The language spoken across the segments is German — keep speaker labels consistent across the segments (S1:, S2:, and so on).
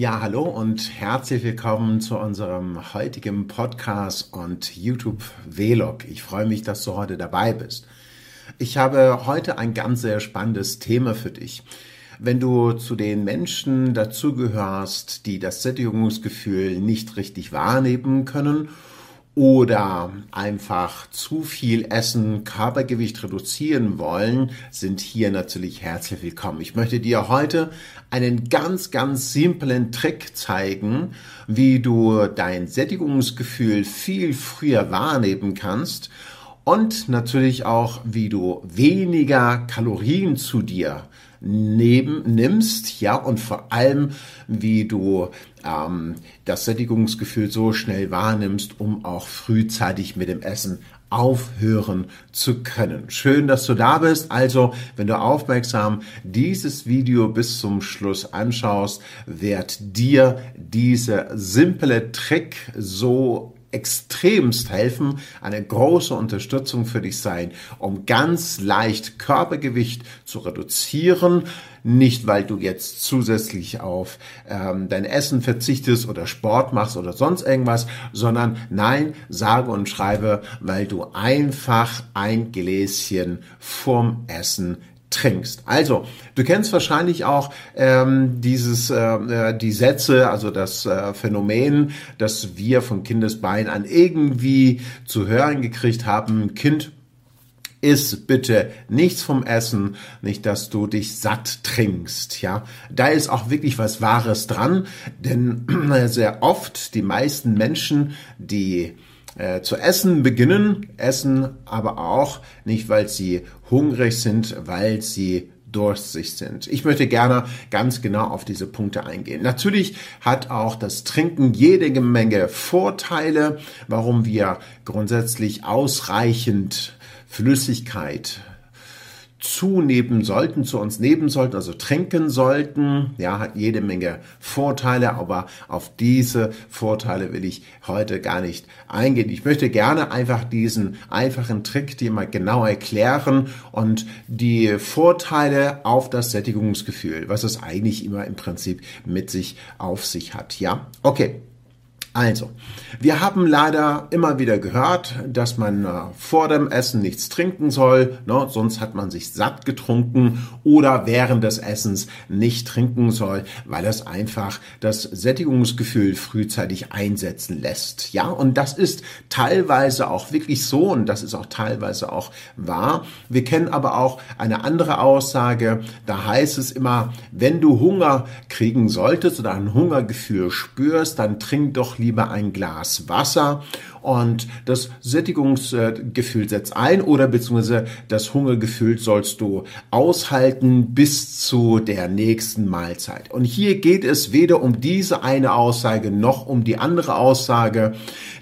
S1: Ja, hallo und herzlich willkommen zu unserem heutigen Podcast und YouTube Vlog. Ich freue mich, dass du heute dabei bist. Ich habe heute ein ganz sehr spannendes Thema für dich. Wenn du zu den Menschen dazugehörst, die das Sättigungsgefühl nicht richtig wahrnehmen können oder einfach zu viel Essen, Körpergewicht reduzieren wollen, sind hier natürlich herzlich willkommen. Ich möchte dir heute einen ganz, ganz simplen Trick zeigen, wie du dein Sättigungsgefühl viel früher wahrnehmen kannst und natürlich auch, wie du weniger Kalorien zu dir neben, nimmst, ja, und vor allem, wie du ähm, das Sättigungsgefühl so schnell wahrnimmst, um auch frühzeitig mit dem Essen aufhören zu können. Schön, dass du da bist. Also, wenn du aufmerksam dieses Video bis zum Schluss anschaust, wird dir dieser simple Trick so extremst helfen, eine große Unterstützung für dich sein, um ganz leicht Körpergewicht zu reduzieren. Nicht, weil du jetzt zusätzlich auf ähm, dein Essen verzichtest oder Sport machst oder sonst irgendwas, sondern nein, sage und schreibe, weil du einfach ein Gläschen vorm Essen trinkst. Also, du kennst wahrscheinlich auch ähm, dieses, äh, äh, die Sätze, also das äh, Phänomen, das wir von Kindesbein an irgendwie zu hören gekriegt haben. Kind, iss bitte nichts vom Essen, nicht, dass du dich satt trinkst, ja. Da ist auch wirklich was Wahres dran, denn sehr oft die meisten Menschen, die äh, zu essen beginnen, essen aber auch nicht, weil sie hungrig sind, weil sie durstig sind. Ich möchte gerne ganz genau auf diese Punkte eingehen. Natürlich hat auch das Trinken jede Menge Vorteile, warum wir grundsätzlich ausreichend Flüssigkeit zunehmen sollten, zu uns nehmen sollten, also trinken sollten. Ja, hat jede Menge Vorteile, aber auf diese Vorteile will ich heute gar nicht eingehen. Ich möchte gerne einfach diesen einfachen Trick dir mal genau erklären und die Vorteile auf das Sättigungsgefühl, was es eigentlich immer im Prinzip mit sich auf sich hat. Ja, okay. Also, wir haben leider immer wieder gehört, dass man äh, vor dem Essen nichts trinken soll, ne, sonst hat man sich satt getrunken oder während des Essens nicht trinken soll, weil es einfach das Sättigungsgefühl frühzeitig einsetzen lässt. Ja, und das ist teilweise auch wirklich so und das ist auch teilweise auch wahr. Wir kennen aber auch eine andere Aussage, da heißt es immer, wenn du Hunger kriegen solltest oder ein Hungergefühl spürst, dann trink doch lieber ein Glas Wasser und das Sättigungsgefühl setzt ein oder beziehungsweise das Hungergefühl sollst du aushalten bis zu der nächsten Mahlzeit. Und hier geht es weder um diese eine Aussage noch um die andere Aussage,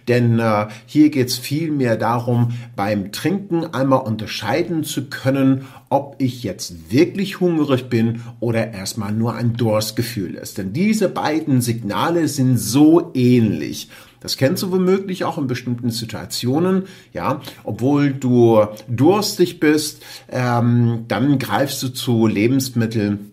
S1: denn äh, hier geht es vielmehr darum, beim Trinken einmal unterscheiden zu können, ob ich jetzt wirklich hungrig bin oder erstmal nur ein Durstgefühl ist. Denn diese beiden Signale sind so ähnlich. Das kennst du womöglich auch in bestimmten Situationen, ja. Obwohl du durstig bist, ähm, dann greifst du zu Lebensmitteln,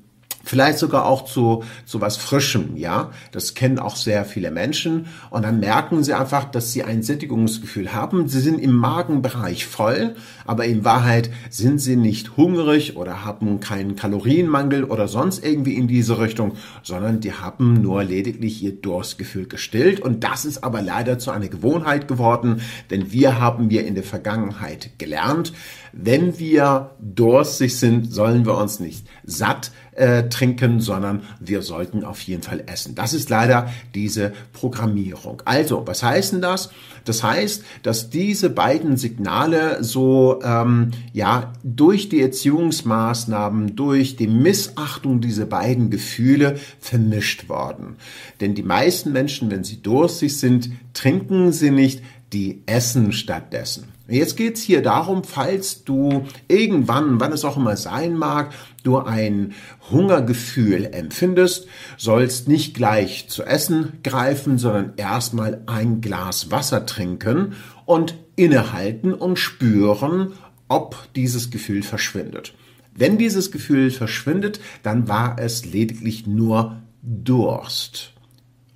S1: Vielleicht sogar auch zu, zu was Frischem, ja. Das kennen auch sehr viele Menschen. Und dann merken sie einfach, dass sie ein Sättigungsgefühl haben. Sie sind im Magenbereich voll, aber in Wahrheit sind sie nicht hungrig oder haben keinen Kalorienmangel oder sonst irgendwie in diese Richtung, sondern die haben nur lediglich ihr Durstgefühl gestillt. Und das ist aber leider zu einer Gewohnheit geworden, denn wir haben wir in der Vergangenheit gelernt, wenn wir durstig sind, sollen wir uns nicht satt äh, trinken, sondern wir sollten auf jeden Fall essen. Das ist leider diese Programmierung. Also, was heißt denn das? Das heißt, dass diese beiden Signale so ähm, ja durch die Erziehungsmaßnahmen, durch die Missachtung dieser beiden Gefühle vermischt worden. Denn die meisten Menschen, wenn sie durstig sind, trinken sie nicht, die essen stattdessen. Jetzt geht's hier darum, falls du irgendwann, wann es auch immer sein mag, du ein Hungergefühl empfindest, sollst nicht gleich zu essen greifen, sondern erstmal ein Glas Wasser trinken und innehalten und spüren, ob dieses Gefühl verschwindet. Wenn dieses Gefühl verschwindet, dann war es lediglich nur Durst.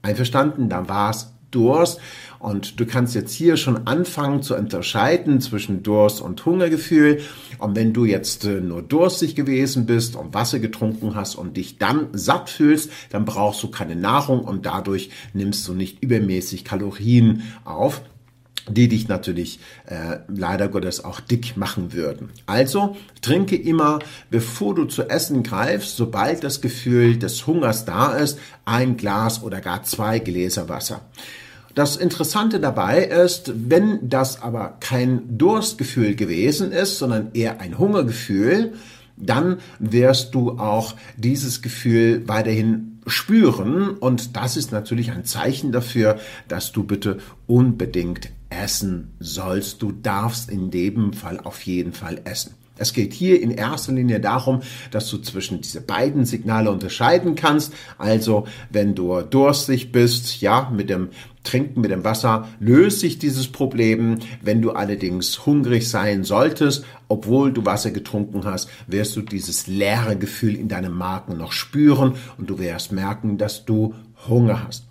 S1: Einverstanden? Da war es Durst. Und du kannst jetzt hier schon anfangen zu unterscheiden zwischen Durst und Hungergefühl. Und wenn du jetzt äh, nur durstig gewesen bist und Wasser getrunken hast und dich dann satt fühlst, dann brauchst du keine Nahrung und dadurch nimmst du nicht übermäßig Kalorien auf die dich natürlich äh, leider Gottes auch dick machen würden. Also trinke immer, bevor du zu essen greifst, sobald das Gefühl des Hungers da ist, ein Glas oder gar zwei Gläser Wasser. Das Interessante dabei ist, wenn das aber kein Durstgefühl gewesen ist, sondern eher ein Hungergefühl, dann wirst du auch dieses Gefühl weiterhin spüren und das ist natürlich ein Zeichen dafür, dass du bitte unbedingt essen sollst. Du darfst in dem Fall auf jeden Fall essen. Es geht hier in erster Linie darum, dass du zwischen diese beiden Signale unterscheiden kannst. Also, wenn du durstig bist, ja, mit dem Trinken mit dem Wasser löst sich dieses Problem. Wenn du allerdings hungrig sein solltest, obwohl du Wasser getrunken hast, wirst du dieses leere Gefühl in deinem Magen noch spüren und du wirst merken, dass du Hunger hast.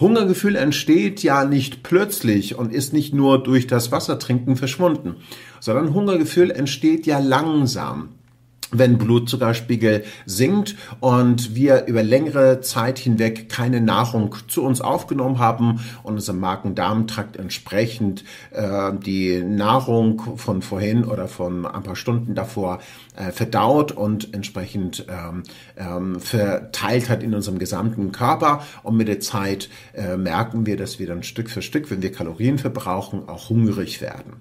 S1: Hungergefühl entsteht ja nicht plötzlich und ist nicht nur durch das Wassertrinken verschwunden, sondern Hungergefühl entsteht ja langsam wenn Blutzuckerspiegel sinkt und wir über längere Zeit hinweg keine Nahrung zu uns aufgenommen haben und unser Magen-Darm-Trakt entsprechend äh, die Nahrung von vorhin oder von ein paar Stunden davor äh, verdaut und entsprechend ähm, ähm, verteilt hat in unserem gesamten Körper. Und mit der Zeit äh, merken wir, dass wir dann Stück für Stück, wenn wir Kalorien verbrauchen, auch hungrig werden.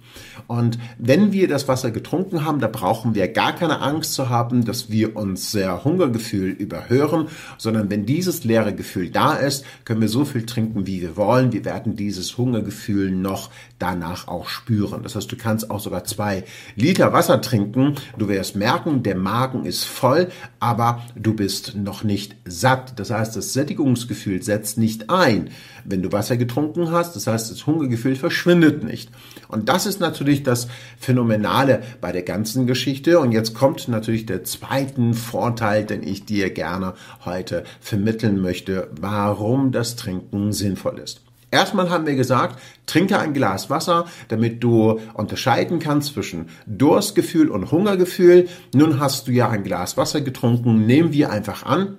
S1: Und wenn wir das Wasser getrunken haben, da brauchen wir gar keine Angst zu haben, dass wir uns sehr Hungergefühl überhören, sondern wenn dieses leere Gefühl da ist, können wir so viel trinken, wie wir wollen. Wir werden dieses Hungergefühl noch danach auch spüren. Das heißt, du kannst auch sogar zwei Liter Wasser trinken. Du wirst merken, der Magen ist voll, aber du bist noch nicht satt. Das heißt, das Sättigungsgefühl setzt nicht ein, wenn du Wasser getrunken hast. Das heißt, das Hungergefühl verschwindet nicht. Und das ist natürlich das Phänomenale bei der ganzen Geschichte. Und jetzt kommt natürlich der zweite Vorteil, den ich dir gerne heute vermitteln möchte, warum das Trinken sinnvoll ist. Erstmal haben wir gesagt, trinke ein Glas Wasser, damit du unterscheiden kannst zwischen Durstgefühl und Hungergefühl. Nun hast du ja ein Glas Wasser getrunken, nehmen wir einfach an.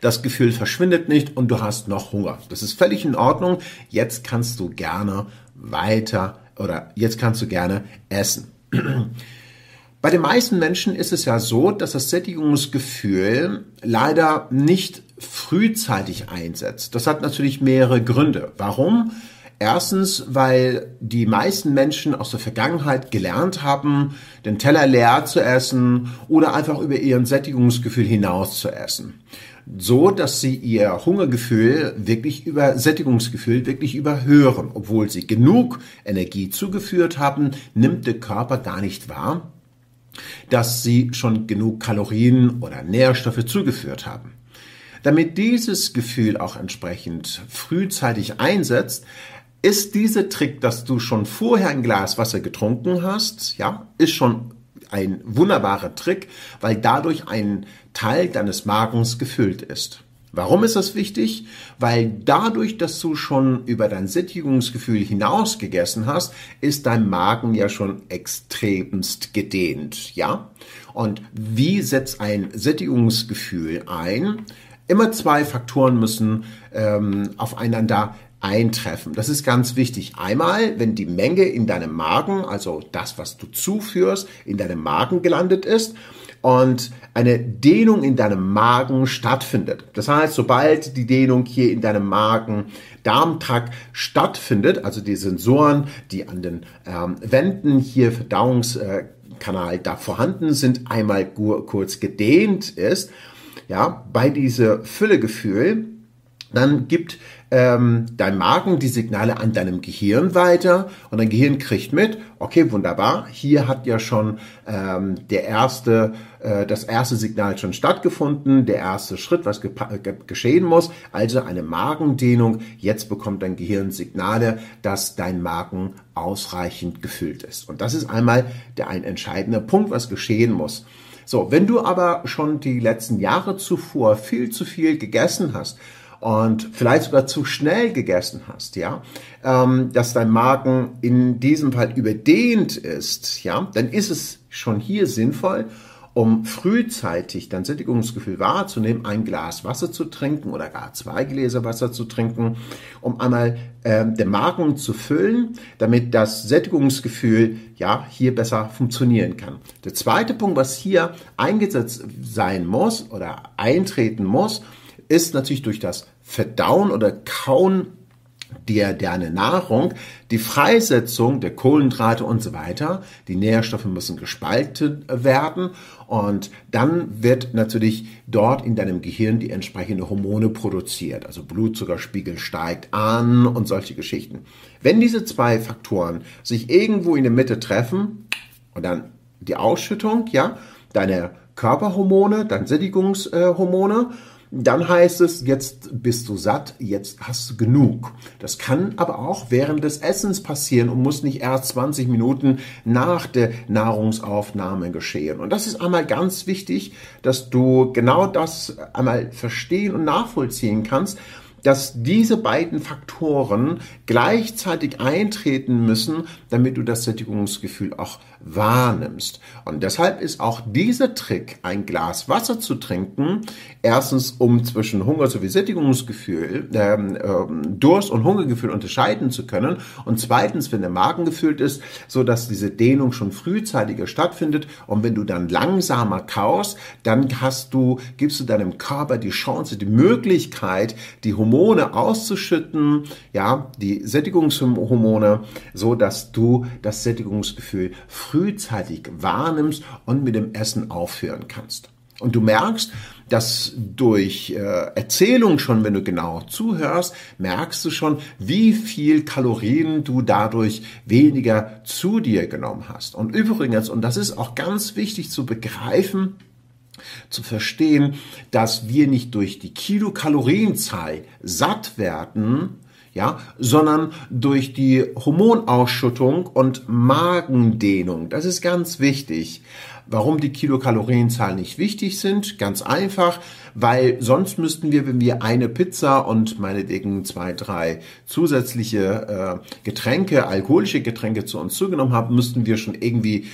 S1: Das Gefühl verschwindet nicht und du hast noch Hunger. Das ist völlig in Ordnung. Jetzt kannst du gerne weiter oder jetzt kannst du gerne essen. Bei den meisten Menschen ist es ja so, dass das Sättigungsgefühl leider nicht frühzeitig einsetzt. Das hat natürlich mehrere Gründe. Warum? Erstens, weil die meisten Menschen aus der Vergangenheit gelernt haben, den Teller leer zu essen oder einfach über ihren Sättigungsgefühl hinaus zu essen. So, dass sie ihr Hungergefühl wirklich über Sättigungsgefühl wirklich überhören. Obwohl sie genug Energie zugeführt haben, nimmt der Körper gar nicht wahr, dass sie schon genug Kalorien oder Nährstoffe zugeführt haben. Damit dieses Gefühl auch entsprechend frühzeitig einsetzt, ist dieser Trick, dass du schon vorher ein Glas Wasser getrunken hast, ja, ist schon ein wunderbarer Trick, weil dadurch ein Teil deines Magens gefüllt ist. Warum ist das wichtig? Weil dadurch, dass du schon über dein Sättigungsgefühl hinaus gegessen hast, ist dein Magen ja schon extremst gedehnt, ja? Und wie setzt ein Sättigungsgefühl ein? Immer zwei Faktoren müssen ähm, aufeinander eintreffen. Das ist ganz wichtig. Einmal, wenn die Menge in deinem Magen, also das, was du zuführst, in deinem Magen gelandet ist und eine Dehnung in deinem Magen stattfindet. Das heißt, sobald die Dehnung hier in deinem Magen Darmtrakt stattfindet, also die Sensoren, die an den ähm, Wänden hier Verdauungskanal da vorhanden sind, einmal kurz gedehnt ist, ja, bei dieser Füllegefühl, dann gibt ähm, dein Magen die Signale an deinem Gehirn weiter und dein Gehirn kriegt mit, okay, wunderbar, hier hat ja schon ähm, der erste, äh, das erste Signal schon stattgefunden, der erste Schritt, was ge geschehen muss, also eine Magendehnung. Jetzt bekommt dein Gehirn Signale, dass dein Magen ausreichend gefüllt ist. Und das ist einmal der ein entscheidende Punkt, was geschehen muss. So, wenn du aber schon die letzten Jahre zuvor viel zu viel gegessen hast und vielleicht sogar zu schnell gegessen hast, ja, ähm, dass dein Magen in diesem Fall überdehnt ist, ja, dann ist es schon hier sinnvoll, um frühzeitig dein Sättigungsgefühl wahrzunehmen, ein Glas Wasser zu trinken oder gar zwei Gläser Wasser zu trinken, um einmal äh, den Magen zu füllen, damit das Sättigungsgefühl ja hier besser funktionieren kann. Der zweite Punkt, was hier eingesetzt sein muss oder eintreten muss, ist natürlich durch das Verdauen oder Kauen der, deine Nahrung, die Freisetzung der Kohlenhydrate und so weiter. Die Nährstoffe müssen gespalten werden und dann wird natürlich dort in deinem Gehirn die entsprechende Hormone produziert. Also Blutzuckerspiegel steigt an und solche Geschichten. Wenn diese zwei Faktoren sich irgendwo in der Mitte treffen und dann die Ausschüttung, ja, deine Körperhormone, deine Sättigungshormone, dann heißt es, jetzt bist du satt, jetzt hast du genug. Das kann aber auch während des Essens passieren und muss nicht erst 20 Minuten nach der Nahrungsaufnahme geschehen. Und das ist einmal ganz wichtig, dass du genau das einmal verstehen und nachvollziehen kannst, dass diese beiden Faktoren gleichzeitig eintreten müssen, damit du das Sättigungsgefühl auch wahrnimmst. Und deshalb ist auch dieser Trick, ein Glas Wasser zu trinken, erstens, um zwischen Hunger sowie Sättigungsgefühl, ähm, ähm, Durst und Hungergefühl unterscheiden zu können und zweitens, wenn der Magen gefüllt ist, so dass diese Dehnung schon frühzeitiger stattfindet und wenn du dann langsamer kaust, dann hast du, gibst du deinem Körper die Chance, die Möglichkeit, die Hormone auszuschütten, ja, die Sättigungshormone, so dass du das Sättigungsgefühl frühzeitig wahrnimmst und mit dem Essen aufhören kannst. Und du merkst, dass durch äh, Erzählung schon, wenn du genau zuhörst, merkst du schon, wie viel Kalorien du dadurch weniger zu dir genommen hast. Und übrigens, und das ist auch ganz wichtig zu begreifen, zu verstehen, dass wir nicht durch die Kilokalorienzahl satt werden, ja, sondern durch die Hormonausschüttung und Magendehnung. Das ist ganz wichtig. Warum die Kilokalorienzahl nicht wichtig sind? Ganz einfach, weil sonst müssten wir, wenn wir eine Pizza und meinetwegen zwei, drei zusätzliche äh, Getränke, alkoholische Getränke zu uns zugenommen haben, müssten wir schon irgendwie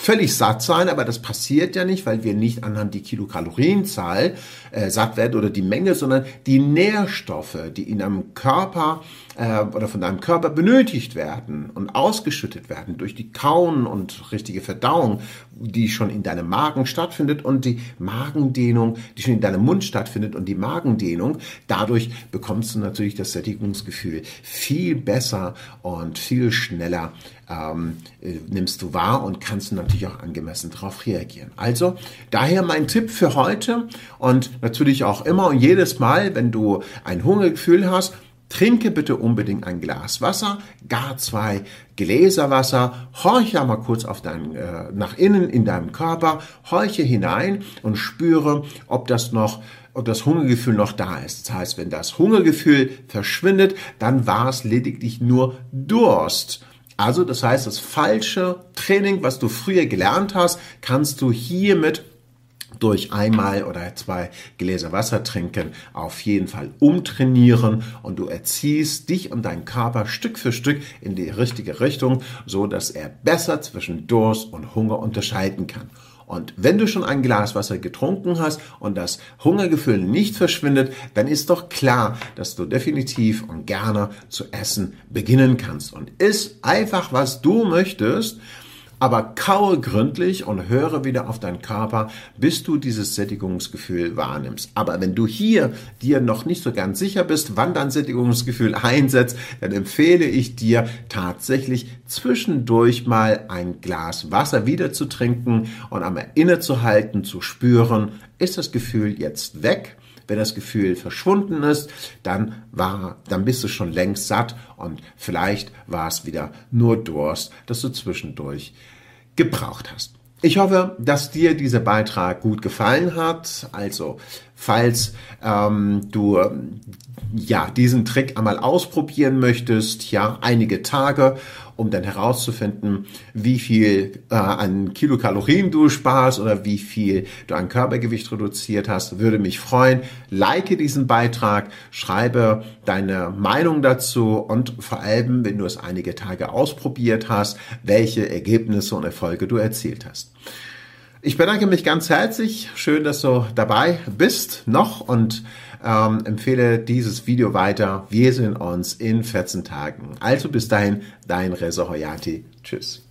S1: völlig satt sein, aber das passiert ja nicht, weil wir nicht anhand die Kilokalorienzahl äh, satt werden oder die Menge, sondern die Nährstoffe, die in einem Körper äh, oder von deinem Körper benötigt werden und ausgeschüttet werden durch die Kauen und richtige Verdauung, die schon in deinem Magen stattfindet und die Magendehnung, die schon in deinem Mund stattfindet und die Magendehnung, dadurch bekommst du natürlich das Sättigungsgefühl viel besser und viel schneller ähm, äh, nimmst du wahr und kannst natürlich auch angemessen darauf reagieren. Also daher mein Tipp für heute und natürlich auch immer und jedes Mal, wenn du ein Hungergefühl hast, Trinke bitte unbedingt ein Glas Wasser, gar zwei Gläser Wasser, horche mal kurz auf dein, äh, nach innen in deinem Körper, horche hinein und spüre, ob das noch ob das Hungergefühl noch da ist. Das heißt, wenn das Hungergefühl verschwindet, dann war es lediglich nur Durst. Also das heißt, das falsche Training, was du früher gelernt hast, kannst du hiermit durch einmal oder zwei Gläser Wasser trinken auf jeden Fall umtrainieren und du erziehst dich und deinen Körper Stück für Stück in die richtige Richtung, so dass er besser zwischen Durst und Hunger unterscheiden kann. Und wenn du schon ein Glas Wasser getrunken hast und das Hungergefühl nicht verschwindet, dann ist doch klar, dass du definitiv und gerne zu essen beginnen kannst. Und isst einfach, was du möchtest aber kaue gründlich und höre wieder auf deinen Körper, bis du dieses Sättigungsgefühl wahrnimmst. Aber wenn du hier dir noch nicht so ganz sicher bist, wann dein Sättigungsgefühl einsetzt, dann empfehle ich dir tatsächlich zwischendurch mal ein Glas Wasser wieder zu trinken und einmal innezuhalten, zu spüren, ist das Gefühl jetzt weg? Wenn das Gefühl verschwunden ist, dann war, dann bist du schon längst satt und vielleicht war es wieder nur Durst, dass du zwischendurch gebraucht hast. Ich hoffe, dass dir dieser Beitrag gut gefallen hat. Also falls ähm, du ja diesen Trick einmal ausprobieren möchtest, ja einige Tage, um dann herauszufinden, wie viel äh, an Kilokalorien du sparst oder wie viel du an Körpergewicht reduziert hast, würde mich freuen. Like diesen Beitrag, schreibe deine Meinung dazu und vor allem, wenn du es einige Tage ausprobiert hast, welche Ergebnisse und Erfolge du erzielt hast. Ich bedanke mich ganz herzlich. Schön, dass du dabei bist noch und ähm, empfehle dieses Video weiter. Wir sehen uns in 14 Tagen. Also bis dahin, dein Reza Hoyati. Tschüss.